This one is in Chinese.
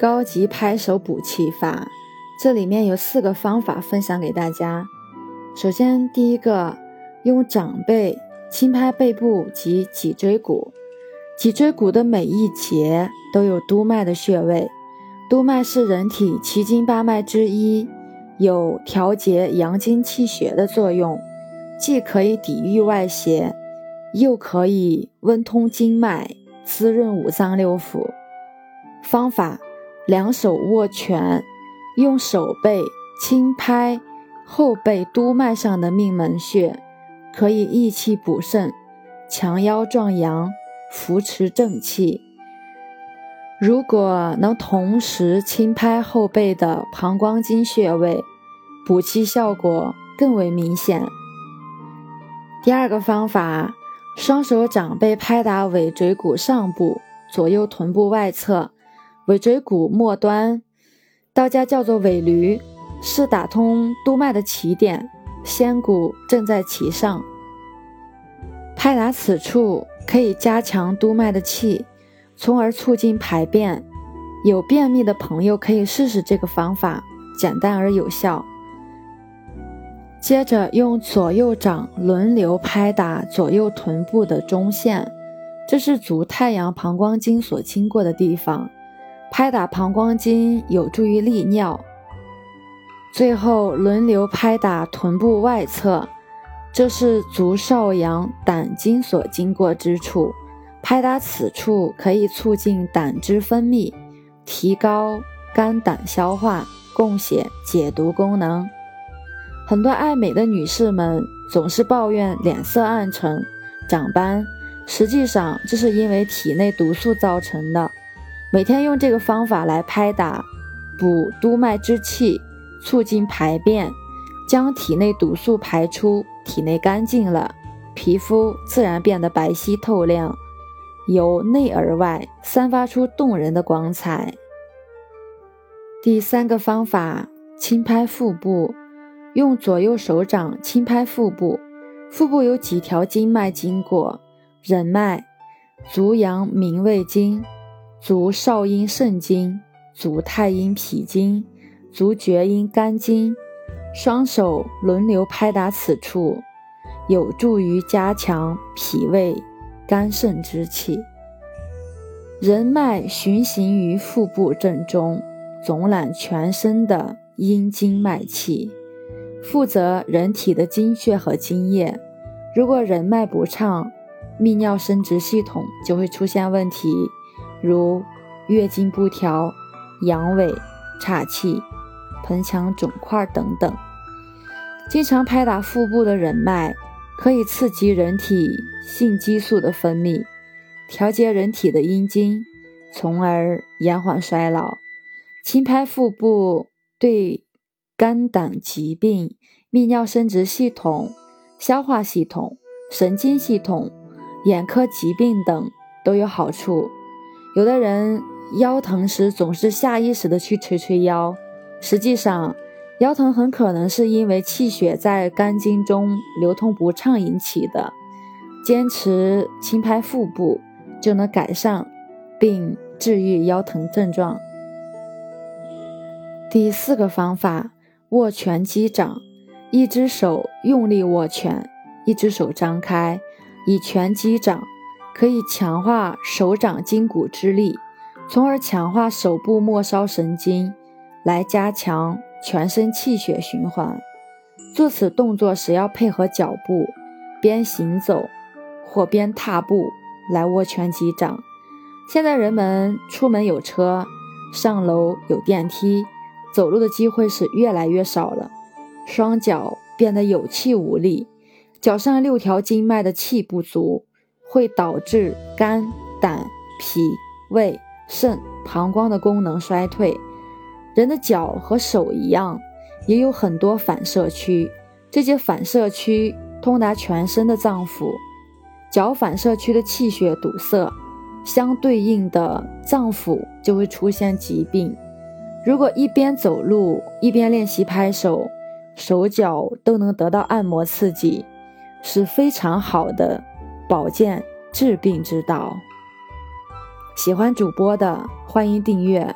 高级拍手补气法，这里面有四个方法分享给大家。首先，第一个，用掌背轻拍背部及脊椎骨。脊椎骨的每一节都有督脉的穴位，督脉是人体奇经八脉之一，有调节阳经气血的作用，既可以抵御外邪，又可以温通经脉，滋润五脏六腑。方法。两手握拳，用手背轻拍后背督脉上的命门穴，可以益气补肾、强腰壮阳、扶持正气。如果能同时轻拍后背的膀胱经穴位，补气效果更为明显。第二个方法，双手掌背拍打尾椎骨上部、左右臀部外侧。尾椎骨末端，道家叫做尾闾，是打通督脉的起点，仙骨正在其上。拍打此处可以加强督脉的气，从而促进排便。有便秘的朋友可以试试这个方法，简单而有效。接着用左右掌轮流拍打左右臀部的中线，这是足太阳膀胱经所经过的地方。拍打膀胱经有助于利尿。最后轮流拍打臀部外侧，这是足少阳胆经所经过之处。拍打此处可以促进胆汁分泌，提高肝胆消化、供血解毒功能。很多爱美的女士们总是抱怨脸色暗沉、长斑，实际上这是因为体内毒素造成的。每天用这个方法来拍打，补督脉之气，促进排便，将体内毒素排出，体内干净了，皮肤自然变得白皙透亮，由内而外散发出动人的光彩。第三个方法，轻拍腹部，用左右手掌轻拍腹部，腹部有几条经脉经过：任脉、足阳明胃经。足少阴肾经、足太阴脾经、足厥阴肝经，双手轮流拍打此处，有助于加强脾胃、肝肾之气。人脉循行于腹部正中，总揽全身的阴经脉气，负责人体的精血和津液。如果人脉不畅，泌尿生殖系统就会出现问题。如月经不调、阳痿、岔气、盆腔肿块等等。经常拍打腹部的人脉，可以刺激人体性激素的分泌，调节人体的阴经，从而延缓衰老。轻拍腹部对肝胆疾病、泌尿生殖系统、消化系统、神经系统、眼科疾病等都有好处。有的人腰疼时总是下意识的去捶捶腰，实际上腰疼很可能是因为气血在肝经中流通不畅引起的。坚持轻拍腹部就能改善并治愈腰疼症状。第四个方法，握拳击掌，一只手用力握拳，一只手张开，以拳击掌。可以强化手掌筋骨之力，从而强化手部末梢神经，来加强全身气血循环。做此动作时要配合脚步，边行走或边踏步来握拳击掌。现在人们出门有车，上楼有电梯，走路的机会是越来越少了，双脚变得有气无力，脚上六条经脉的气不足。会导致肝、胆、脾、胃、肾、膀胱的功能衰退。人的脚和手一样，也有很多反射区，这些反射区通达全身的脏腑。脚反射区的气血堵塞，相对应的脏腑就会出现疾病。如果一边走路一边练习拍手，手脚都能得到按摩刺激，是非常好的。保健治病之道，喜欢主播的欢迎订阅。